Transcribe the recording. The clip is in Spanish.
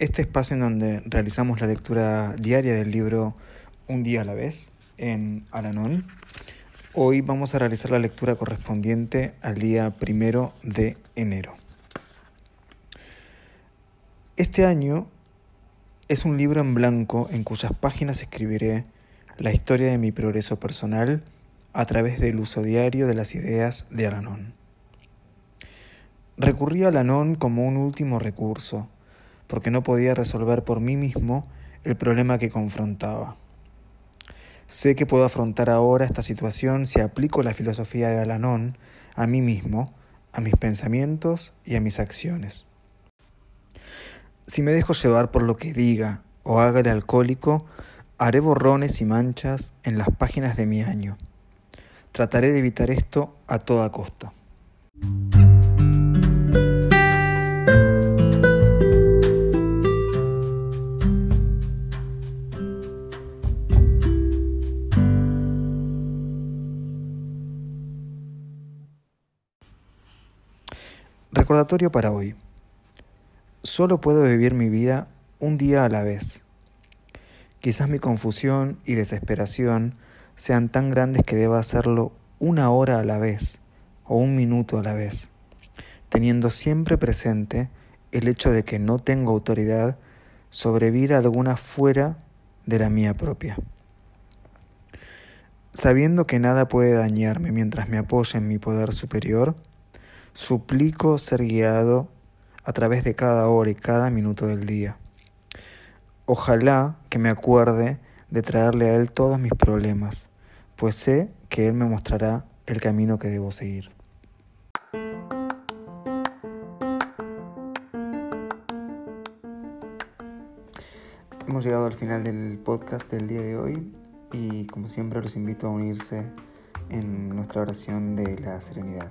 este espacio en donde realizamos la lectura diaria del libro Un día a la vez en Alanón Hoy vamos a realizar la lectura correspondiente al día primero de enero. Este año es un libro en blanco en cuyas páginas escribiré la historia de mi progreso personal a través del uso diario de las ideas de Alanón. Recurrí a Alanón como un último recurso, porque no podía resolver por mí mismo el problema que confrontaba. Sé que puedo afrontar ahora esta situación si aplico la filosofía de Alanón a mí mismo, a mis pensamientos y a mis acciones. Si me dejo llevar por lo que diga o haga el alcohólico, haré borrones y manchas en las páginas de mi año. Trataré de evitar esto a toda costa. Recordatorio para hoy. Solo puedo vivir mi vida un día a la vez. Quizás mi confusión y desesperación sean tan grandes que deba hacerlo una hora a la vez o un minuto a la vez, teniendo siempre presente el hecho de que no tengo autoridad sobre vida alguna fuera de la mía propia. Sabiendo que nada puede dañarme mientras me apoye en mi poder superior, Suplico ser guiado a través de cada hora y cada minuto del día. Ojalá que me acuerde de traerle a Él todos mis problemas, pues sé que Él me mostrará el camino que debo seguir. Hemos llegado al final del podcast del día de hoy y como siempre los invito a unirse en nuestra oración de la serenidad.